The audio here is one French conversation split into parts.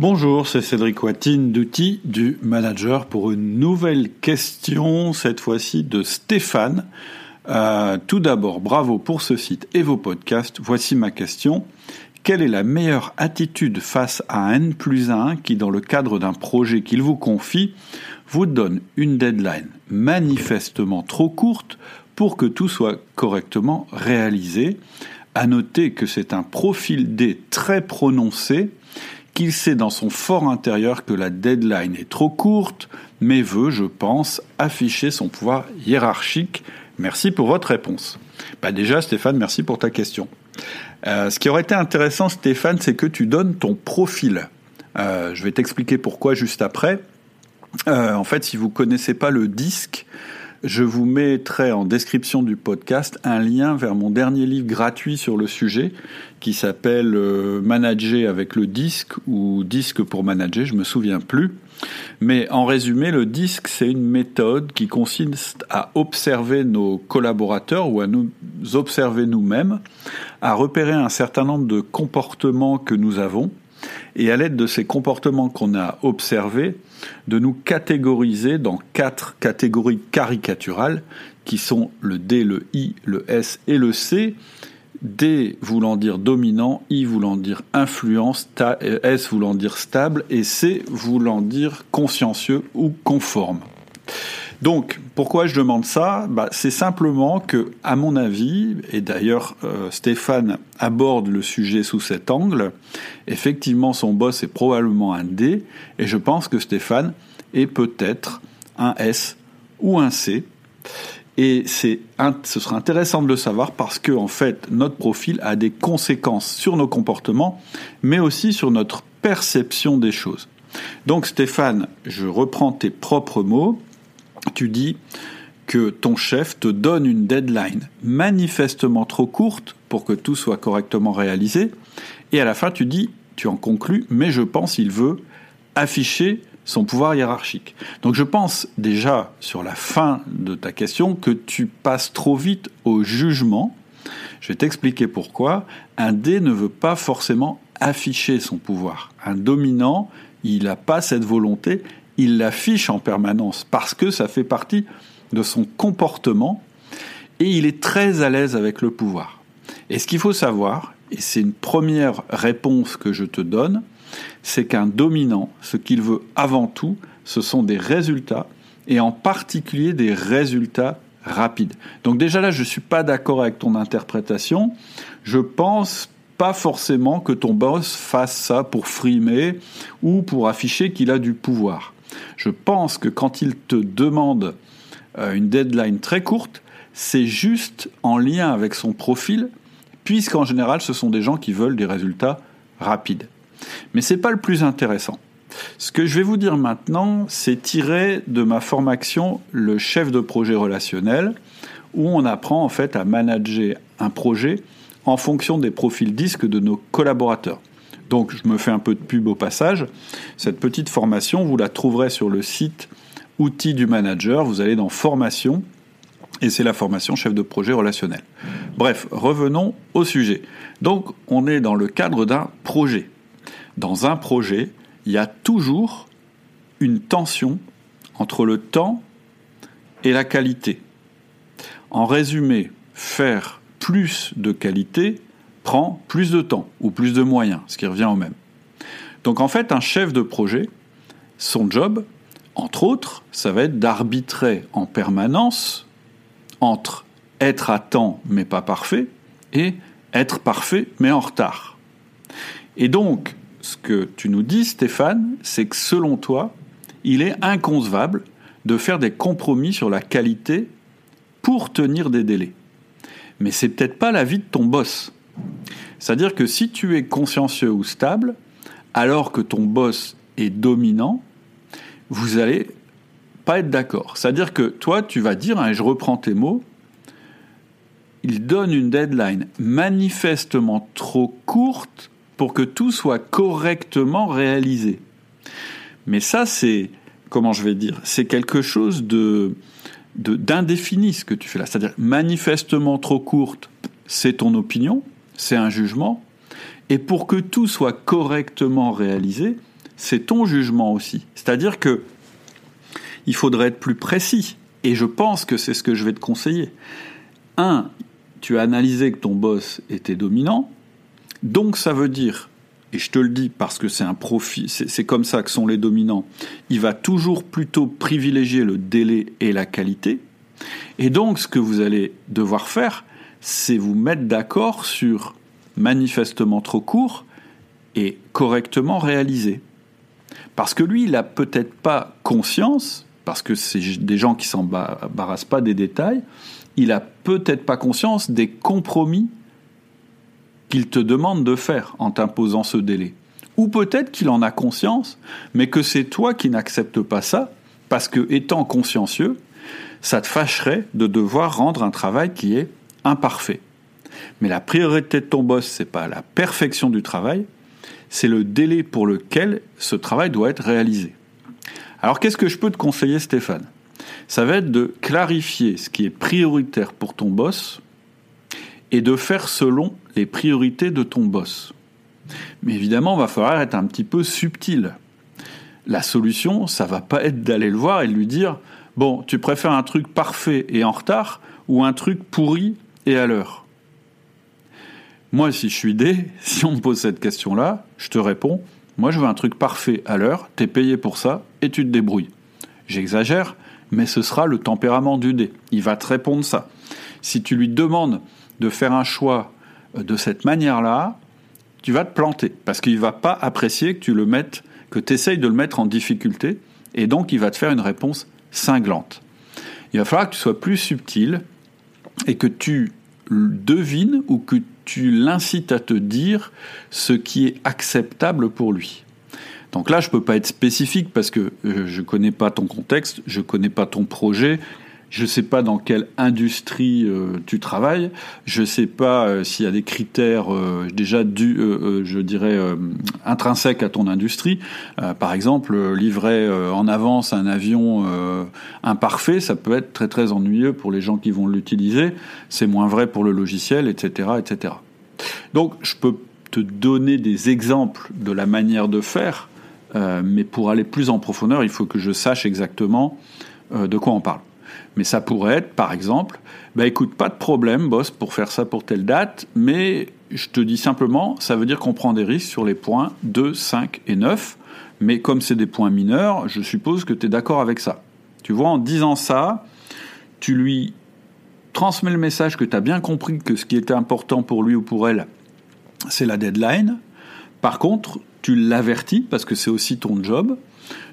Bonjour, c'est Cédric Watine d'Outils du Manager pour une nouvelle question, cette fois-ci de Stéphane. Euh, tout d'abord, bravo pour ce site et vos podcasts. Voici ma question. Quelle est la meilleure attitude face à N plus 1 qui, dans le cadre d'un projet qu'il vous confie, vous donne une deadline manifestement trop courte pour que tout soit correctement réalisé? À noter que c'est un profil D très prononcé qu'il sait dans son fort intérieur que la deadline est trop courte, mais veut, je pense, afficher son pouvoir hiérarchique. Merci pour votre réponse. Bah déjà, Stéphane, merci pour ta question. Euh, ce qui aurait été intéressant, Stéphane, c'est que tu donnes ton profil. Euh, je vais t'expliquer pourquoi juste après. Euh, en fait, si vous connaissez pas le disque, je vous mettrai en description du podcast un lien vers mon dernier livre gratuit sur le sujet qui s'appelle euh, Manager avec le disque ou Disque pour manager, je me souviens plus. Mais en résumé, le disque, c'est une méthode qui consiste à observer nos collaborateurs ou à nous observer nous-mêmes, à repérer un certain nombre de comportements que nous avons, et à l'aide de ces comportements qu'on a observés, de nous catégoriser dans quatre catégories caricaturales qui sont le D, le I, le S et le C. D voulant dire dominant, I voulant dire influence, S voulant dire stable et C voulant dire consciencieux ou conforme. Donc, pourquoi je demande ça bah, C'est simplement que, à mon avis, et d'ailleurs euh, Stéphane aborde le sujet sous cet angle, effectivement son boss est probablement un D, et je pense que Stéphane est peut-être un S ou un C. Et c'est, ce sera intéressant de le savoir parce que, en fait, notre profil a des conséquences sur nos comportements, mais aussi sur notre perception des choses. Donc, Stéphane, je reprends tes propres mots tu dis que ton chef te donne une deadline manifestement trop courte pour que tout soit correctement réalisé, et à la fin tu dis, tu en conclus, mais je pense qu'il veut afficher son pouvoir hiérarchique. Donc je pense déjà sur la fin de ta question que tu passes trop vite au jugement. Je vais t'expliquer pourquoi. Un D ne veut pas forcément afficher son pouvoir. Un dominant, il n'a pas cette volonté il l'affiche en permanence parce que ça fait partie de son comportement et il est très à l'aise avec le pouvoir. Et ce qu'il faut savoir, et c'est une première réponse que je te donne, c'est qu'un dominant, ce qu'il veut avant tout, ce sont des résultats, et en particulier des résultats rapides. Donc déjà là, je ne suis pas d'accord avec ton interprétation. Je pense pas forcément que ton boss fasse ça pour frimer ou pour afficher qu'il a du pouvoir. Je pense que quand il te demande euh, une deadline très courte, c'est juste en lien avec son profil, puisqu'en général, ce sont des gens qui veulent des résultats rapides. Mais ce n'est pas le plus intéressant. Ce que je vais vous dire maintenant, c'est tiré de ma formation le chef de projet relationnel, où on apprend en fait à manager un projet en fonction des profils disques de nos collaborateurs. Donc je me fais un peu de pub au passage. Cette petite formation, vous la trouverez sur le site Outils du manager. Vous allez dans Formation et c'est la formation chef de projet relationnel. Bref, revenons au sujet. Donc on est dans le cadre d'un projet. Dans un projet, il y a toujours une tension entre le temps et la qualité. En résumé, faire plus de qualité prend plus de temps ou plus de moyens, ce qui revient au même. Donc en fait, un chef de projet, son job, entre autres, ça va être d'arbitrer en permanence entre être à temps mais pas parfait et être parfait mais en retard. Et donc, ce que tu nous dis, Stéphane, c'est que selon toi, il est inconcevable de faire des compromis sur la qualité pour tenir des délais. Mais c'est peut-être pas la vie de ton boss. C'est-à-dire que si tu es consciencieux ou stable, alors que ton boss est dominant, vous allez pas être d'accord. C'est-à-dire que toi, tu vas dire, hein, et je reprends tes mots, il donne une deadline manifestement trop courte pour que tout soit correctement réalisé. Mais ça, c'est, comment je vais dire, c'est quelque chose de d'indéfini ce que tu fais là. C'est-à-dire manifestement trop courte, c'est ton opinion, c'est un jugement. Et pour que tout soit correctement réalisé, c'est ton jugement aussi. C'est-à-dire que il faudrait être plus précis. Et je pense que c'est ce que je vais te conseiller. Un, tu as analysé que ton boss était dominant. Donc ça veut dire, et je te le dis parce que c'est un profit, c'est comme ça que sont les dominants, il va toujours plutôt privilégier le délai et la qualité. Et donc ce que vous allez devoir faire, c'est vous mettre d'accord sur manifestement trop court et correctement réalisé. Parce que lui, il n'a peut-être pas conscience, parce que c'est des gens qui s'embarrassent pas des détails, il a peut-être pas conscience des compromis qu'il te demande de faire en t'imposant ce délai. Ou peut-être qu'il en a conscience, mais que c'est toi qui n'acceptes pas ça, parce que étant consciencieux, ça te fâcherait de devoir rendre un travail qui est imparfait. Mais la priorité de ton boss, c'est pas la perfection du travail, c'est le délai pour lequel ce travail doit être réalisé. Alors qu'est-ce que je peux te conseiller Stéphane? Ça va être de clarifier ce qui est prioritaire pour ton boss et de faire selon les priorités de ton boss. Mais évidemment, il va falloir être un petit peu subtil. La solution, ça va pas être d'aller le voir et lui dire Bon, tu préfères un truc parfait et en retard ou un truc pourri et à l'heure Moi, si je suis D, si on me pose cette question-là, je te réponds Moi, je veux un truc parfait à l'heure, t'es payé pour ça et tu te débrouilles. J'exagère, mais ce sera le tempérament du dé. Il va te répondre ça. Si tu lui demandes de faire un choix euh, de cette manière-là, tu vas te planter parce qu'il va pas apprécier que tu le mettes, que tu essayes de le mettre en difficulté et donc il va te faire une réponse cinglante. Il va falloir que tu sois plus subtil et que tu devines ou que tu l'incites à te dire ce qui est acceptable pour lui. Donc là, je ne peux pas être spécifique parce que euh, je ne connais pas ton contexte, je ne connais pas ton projet, je ne sais pas dans quelle industrie euh, tu travailles. Je ne sais pas euh, s'il y a des critères euh, déjà du, je dirais, intrinsèques à ton industrie. par exemple, livrer en avance un avion imparfait, ça peut être très très ennuyeux pour les gens qui vont l'utiliser. C'est moins vrai pour le logiciel, etc., etc. Donc, je peux te donner des exemples de la manière de faire, mais pour aller plus en profondeur, il faut que je sache exactement de quoi on parle. Mais ça pourrait être, par exemple, bah écoute, pas de problème, boss, pour faire ça pour telle date, mais je te dis simplement, ça veut dire qu'on prend des risques sur les points 2, 5 et 9, mais comme c'est des points mineurs, je suppose que tu es d'accord avec ça. Tu vois, en disant ça, tu lui transmets le message que tu as bien compris que ce qui était important pour lui ou pour elle, c'est la deadline. Par contre, tu l'avertis, parce que c'est aussi ton job,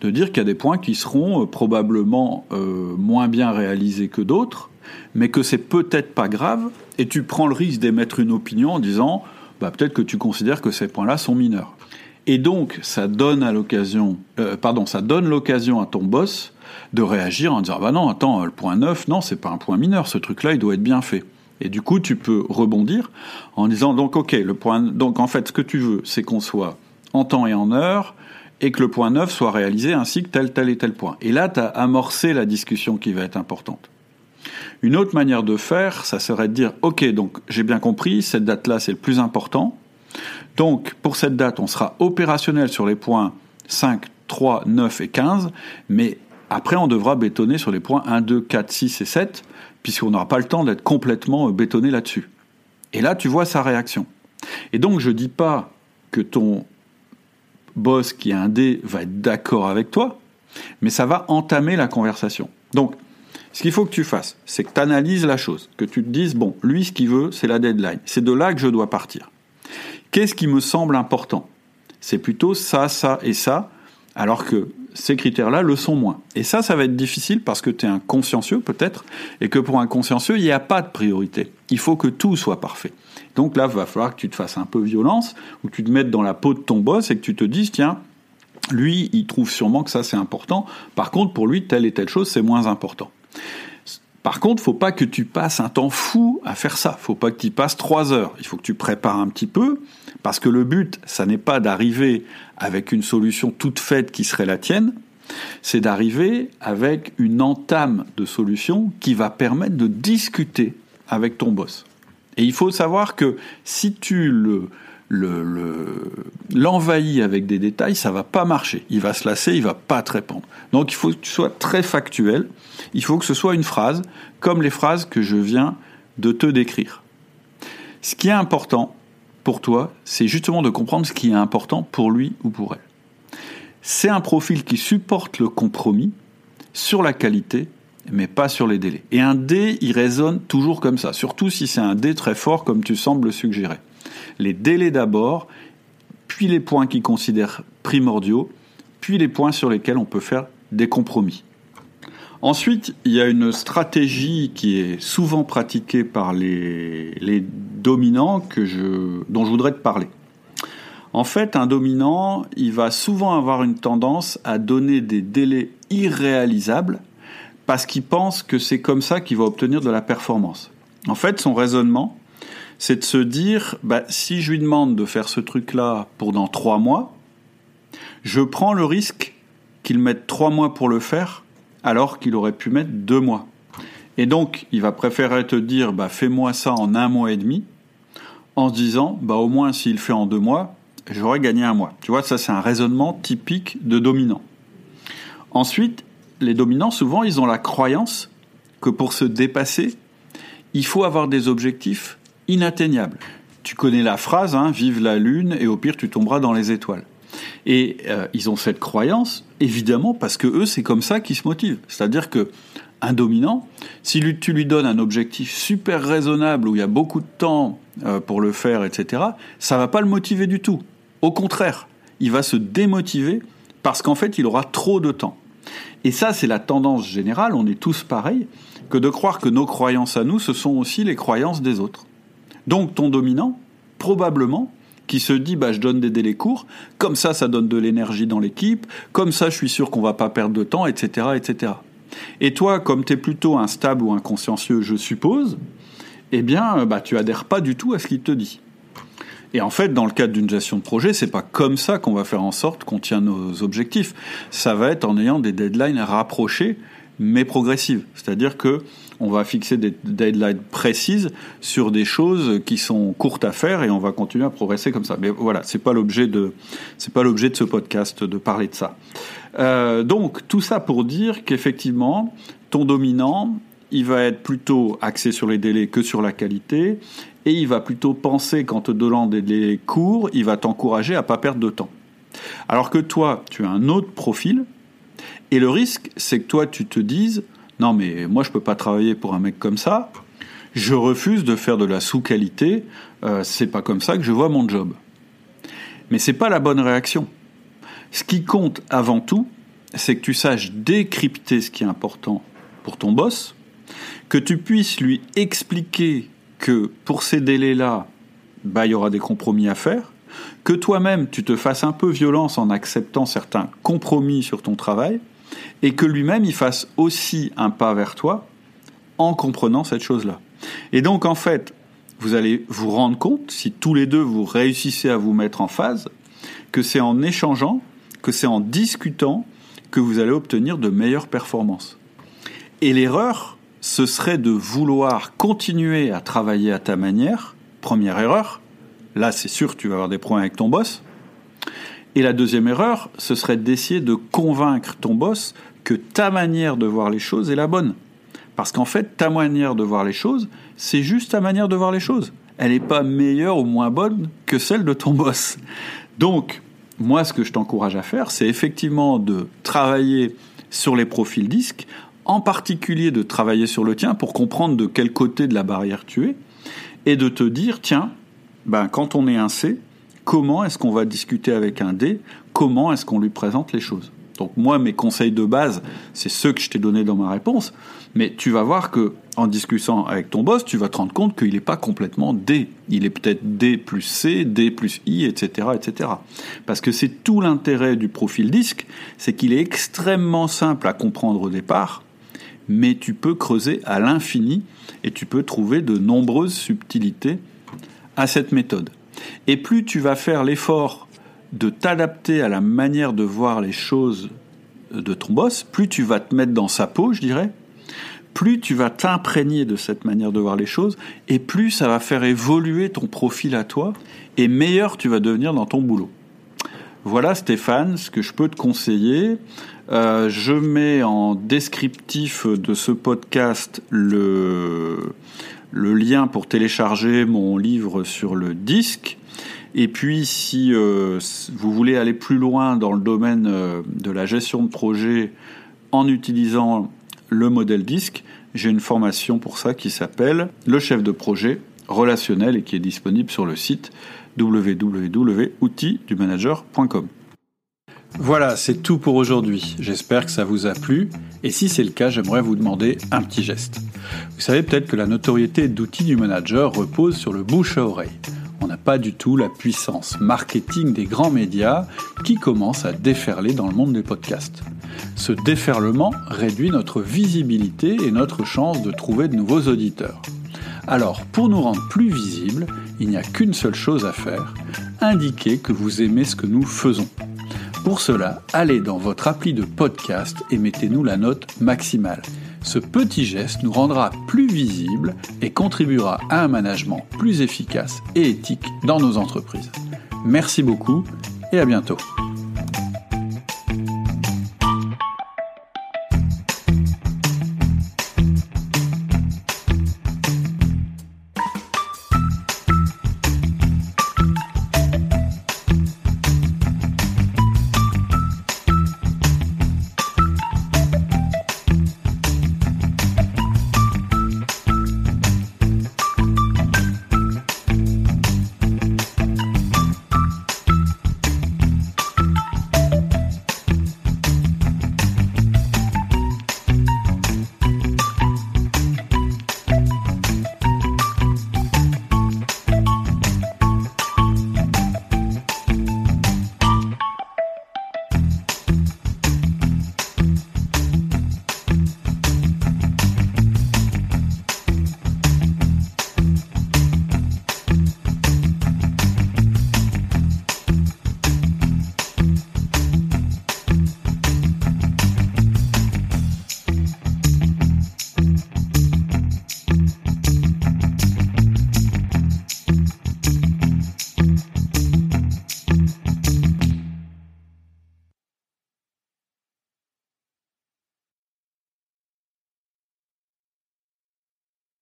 de dire qu'il y a des points qui seront euh, probablement euh, moins bien réalisés que d'autres, mais que c'est peut-être pas grave, et tu prends le risque d'émettre une opinion en disant bah, peut-être que tu considères que ces points-là sont mineurs. Et donc, ça donne à l'occasion, euh, pardon, ça donne l'occasion à ton boss de réagir en disant bah non, attends, le point 9, non, c'est pas un point mineur, ce truc-là, il doit être bien fait. Et du coup, tu peux rebondir en disant donc ok, le point, donc en fait, ce que tu veux, c'est qu'on soit en temps et en heure, et que le point 9 soit réalisé ainsi que tel, tel et tel point. Et là, tu as amorcé la discussion qui va être importante. Une autre manière de faire, ça serait de dire, OK, donc j'ai bien compris, cette date-là, c'est le plus important. Donc, pour cette date, on sera opérationnel sur les points 5, 3, 9 et 15, mais après, on devra bétonner sur les points 1, 2, 4, 6 et 7, puisqu'on n'aura pas le temps d'être complètement euh, bétonné là-dessus. Et là, tu vois sa réaction. Et donc, je ne dis pas que ton boss qui est un D va être d'accord avec toi, mais ça va entamer la conversation. Donc, ce qu'il faut que tu fasses, c'est que tu analyses la chose, que tu te dises, bon, lui, ce qu'il veut, c'est la deadline. C'est de là que je dois partir. Qu'est-ce qui me semble important? C'est plutôt ça, ça et ça, alors que ces critères-là le sont moins. Et ça, ça va être difficile parce que tu es un consciencieux peut-être, et que pour un consciencieux, il n'y a pas de priorité. Il faut que tout soit parfait. Donc là, il va falloir que tu te fasses un peu violence, ou que tu te mettes dans la peau de ton boss et que tu te dises, tiens, lui, il trouve sûrement que ça c'est important. Par contre, pour lui, telle et telle chose, c'est moins important. Par contre, faut pas que tu passes un temps fou à faire ça. Faut pas que tu passes trois heures. Il faut que tu prépares un petit peu, parce que le but, ça n'est pas d'arriver avec une solution toute faite qui serait la tienne, c'est d'arriver avec une entame de solution qui va permettre de discuter avec ton boss. Et il faut savoir que si tu le, l'envahit le, avec des détails, ça va pas marcher. Il va se lasser, il va pas te répondre. Donc il faut que tu sois très factuel. Il faut que ce soit une phrase comme les phrases que je viens de te décrire. Ce qui est important pour toi, c'est justement de comprendre ce qui est important pour lui ou pour elle. C'est un profil qui supporte le compromis sur la qualité, mais pas sur les délais. Et un dé, il résonne toujours comme ça, surtout si c'est un dé très fort comme tu sembles le suggérer. Les délais d'abord, puis les points qu'il considère primordiaux, puis les points sur lesquels on peut faire des compromis. Ensuite, il y a une stratégie qui est souvent pratiquée par les, dominants que je, dont je voudrais te parler. En fait, un dominant, il va souvent avoir une tendance à donner des délais irréalisables parce qu'il pense que c'est comme ça qu'il va obtenir de la performance. En fait, son raisonnement, c'est de se dire, bah, si je lui demande de faire ce truc-là pour dans trois mois, je prends le risque qu'il mette trois mois pour le faire alors qu'il aurait pu mettre deux mois. Et donc, il va préférer te dire, bah, fais-moi ça en un mois et demi, en se disant, bah, au moins s'il fait en deux mois, j'aurais gagné un mois. Tu vois, ça c'est un raisonnement typique de dominant. Ensuite, les dominants, souvent, ils ont la croyance que pour se dépasser, il faut avoir des objectifs inatteignables. Tu connais la phrase, hein, vive la lune et au pire tu tomberas dans les étoiles. Et euh, ils ont cette croyance, évidemment, parce que eux, c'est comme ça qu'ils se motivent. C'est-à-dire que un dominant, si tu lui donnes un objectif super raisonnable où il y a beaucoup de temps euh, pour le faire, etc., ça va pas le motiver du tout. Au contraire, il va se démotiver parce qu'en fait, il aura trop de temps. Et ça, c'est la tendance générale, on est tous pareils, que de croire que nos croyances à nous, ce sont aussi les croyances des autres. Donc ton dominant, probablement, qui se dit bah je donne des délais courts, comme ça ça donne de l'énergie dans l'équipe, comme ça je suis sûr qu'on va pas perdre de temps, etc. etc. Et toi, comme tu es plutôt instable ou inconsciencieux, je suppose, eh bien bah tu adhères pas du tout à ce qu'il te dit. Et en fait, dans le cadre d'une gestion de projet, c'est pas comme ça qu'on va faire en sorte qu'on tient nos objectifs. Ça va être en ayant des deadlines rapprochées, mais progressives. C'est-à-dire que on va fixer des deadlines précises sur des choses qui sont courtes à faire et on va continuer à progresser comme ça. Mais voilà, c'est pas l'objet de c'est pas l'objet de ce podcast de parler de ça. Euh, donc tout ça pour dire qu'effectivement ton dominant il va être plutôt axé sur les délais que sur la qualité et il va plutôt penser qu'en te donnant des délais courts, il va t'encourager à pas perdre de temps. Alors que toi, tu as un autre profil et le risque, c'est que toi, tu te dises non, mais moi, je peux pas travailler pour un mec comme ça. Je refuse de faire de la sous-qualité. Euh, c'est pas comme ça que je vois mon job. Mais c'est pas la bonne réaction. Ce qui compte avant tout, c'est que tu saches décrypter ce qui est important pour ton boss, que tu puisses lui expliquer que pour ces délais-là, bah, il y aura des compromis à faire, que toi-même tu te fasses un peu violence en acceptant certains compromis sur ton travail, et que lui-même il fasse aussi un pas vers toi en comprenant cette chose-là. Et donc en fait, vous allez vous rendre compte, si tous les deux vous réussissez à vous mettre en phase, que c'est en échangeant, que c'est en discutant que vous allez obtenir de meilleures performances. Et l'erreur, ce serait de vouloir continuer à travailler à ta manière, première erreur, là c'est sûr tu vas avoir des problèmes avec ton boss, et la deuxième erreur, ce serait d'essayer de convaincre ton boss que ta manière de voir les choses est la bonne. Parce qu'en fait, ta manière de voir les choses, c'est juste ta manière de voir les choses. Elle n'est pas meilleure ou moins bonne que celle de ton boss. Donc, moi, ce que je t'encourage à faire, c'est effectivement de travailler sur les profils disques, en particulier de travailler sur le tien pour comprendre de quel côté de la barrière tu es, et de te dire, tiens, ben, quand on est un C, comment est-ce qu'on va discuter avec un D, comment est-ce qu'on lui présente les choses. Donc moi, mes conseils de base, c'est ceux que je t'ai donnés dans ma réponse, mais tu vas voir que en discutant avec ton boss, tu vas te rendre compte qu'il n'est pas complètement D. Il est peut-être D plus C, D plus I, etc., etc. Parce que c'est tout l'intérêt du profil disque, c'est qu'il est extrêmement simple à comprendre au départ, mais tu peux creuser à l'infini et tu peux trouver de nombreuses subtilités à cette méthode. Et plus tu vas faire l'effort de t'adapter à la manière de voir les choses de ton boss, plus tu vas te mettre dans sa peau, je dirais, plus tu vas t'imprégner de cette manière de voir les choses, et plus ça va faire évoluer ton profil à toi, et meilleur tu vas devenir dans ton boulot. Voilà Stéphane, ce que je peux te conseiller. Euh, je mets en descriptif de ce podcast le, le lien pour télécharger mon livre sur le disque. Et puis, si euh, vous voulez aller plus loin dans le domaine euh, de la gestion de projet en utilisant le modèle disque, j'ai une formation pour ça qui s'appelle le chef de projet relationnel et qui est disponible sur le site www.outildumanager.com. Voilà, c'est tout pour aujourd'hui. J'espère que ça vous a plu. Et si c'est le cas, j'aimerais vous demander un petit geste. Vous savez peut-être que la notoriété d'outils du manager repose sur le bouche à oreille. On n'a pas du tout la puissance marketing des grands médias qui commence à déferler dans le monde des podcasts. Ce déferlement réduit notre visibilité et notre chance de trouver de nouveaux auditeurs. Alors, pour nous rendre plus visibles, il n'y a qu'une seule chose à faire, indiquer que vous aimez ce que nous faisons. Pour cela, allez dans votre appli de podcast et mettez-nous la note maximale. Ce petit geste nous rendra plus visibles et contribuera à un management plus efficace et éthique dans nos entreprises. Merci beaucoup et à bientôt.